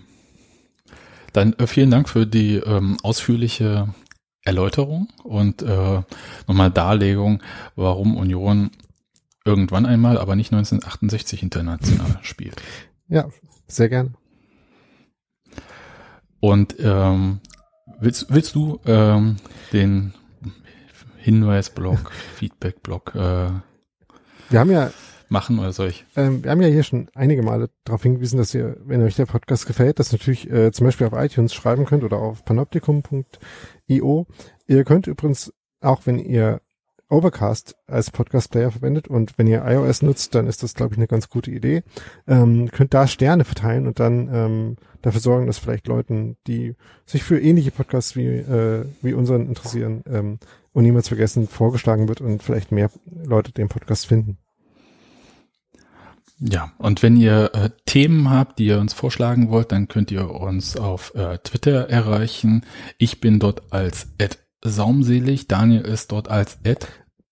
B: Dann äh, vielen Dank für die ähm, ausführliche Erläuterung und äh, nochmal Darlegung, warum Union irgendwann einmal, aber nicht 1968 international spielt.
A: Ja, sehr gerne.
B: Und ähm, willst, willst du ähm, den Hinweisblock, Feedbackblock äh,
A: wir haben ja
B: machen oder soll ich?
A: Ähm, wir haben ja hier schon einige Male darauf hingewiesen, dass ihr, wenn euch der Podcast gefällt, das natürlich äh, zum Beispiel auf iTunes schreiben könnt oder auf panoptikum.io. Ihr könnt übrigens, auch wenn ihr Overcast als Podcast-Player verwendet und wenn ihr iOS nutzt, dann ist das, glaube ich, eine ganz gute Idee. Ähm, könnt da Sterne verteilen und dann ähm, dafür sorgen, dass vielleicht Leuten, die sich für ähnliche Podcasts wie, äh, wie unseren interessieren, ähm, und niemals vergessen vorgeschlagen wird und vielleicht mehr Leute den Podcast finden.
B: Ja, und wenn ihr äh, Themen habt, die ihr uns vorschlagen wollt, dann könnt ihr uns auf äh, Twitter erreichen. Ich bin dort als saumselig, Daniel ist dort als Ed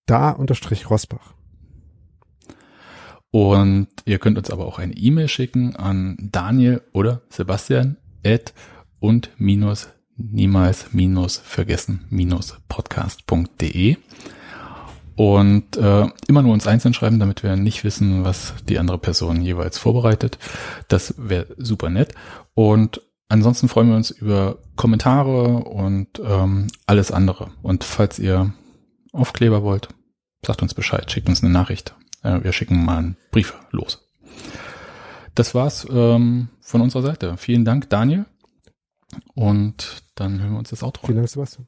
A: da unterstrich Rosbach.
B: Und ihr könnt uns aber auch eine E-Mail schicken an Daniel oder Sebastian at und minus niemals minus vergessen minus podcast.de und äh, immer nur uns einzeln schreiben, damit wir nicht wissen, was die andere Person jeweils vorbereitet. Das wäre super nett. Und ansonsten freuen wir uns über Kommentare und ähm, alles andere. Und falls ihr Aufkleber wollt, sagt uns Bescheid, schickt uns eine Nachricht. Äh, wir schicken mal einen Brief los. Das war's ähm, von unserer Seite. Vielen Dank, Daniel. Und dann hören wir uns das Outro
A: Vielen Dank, Sebastian.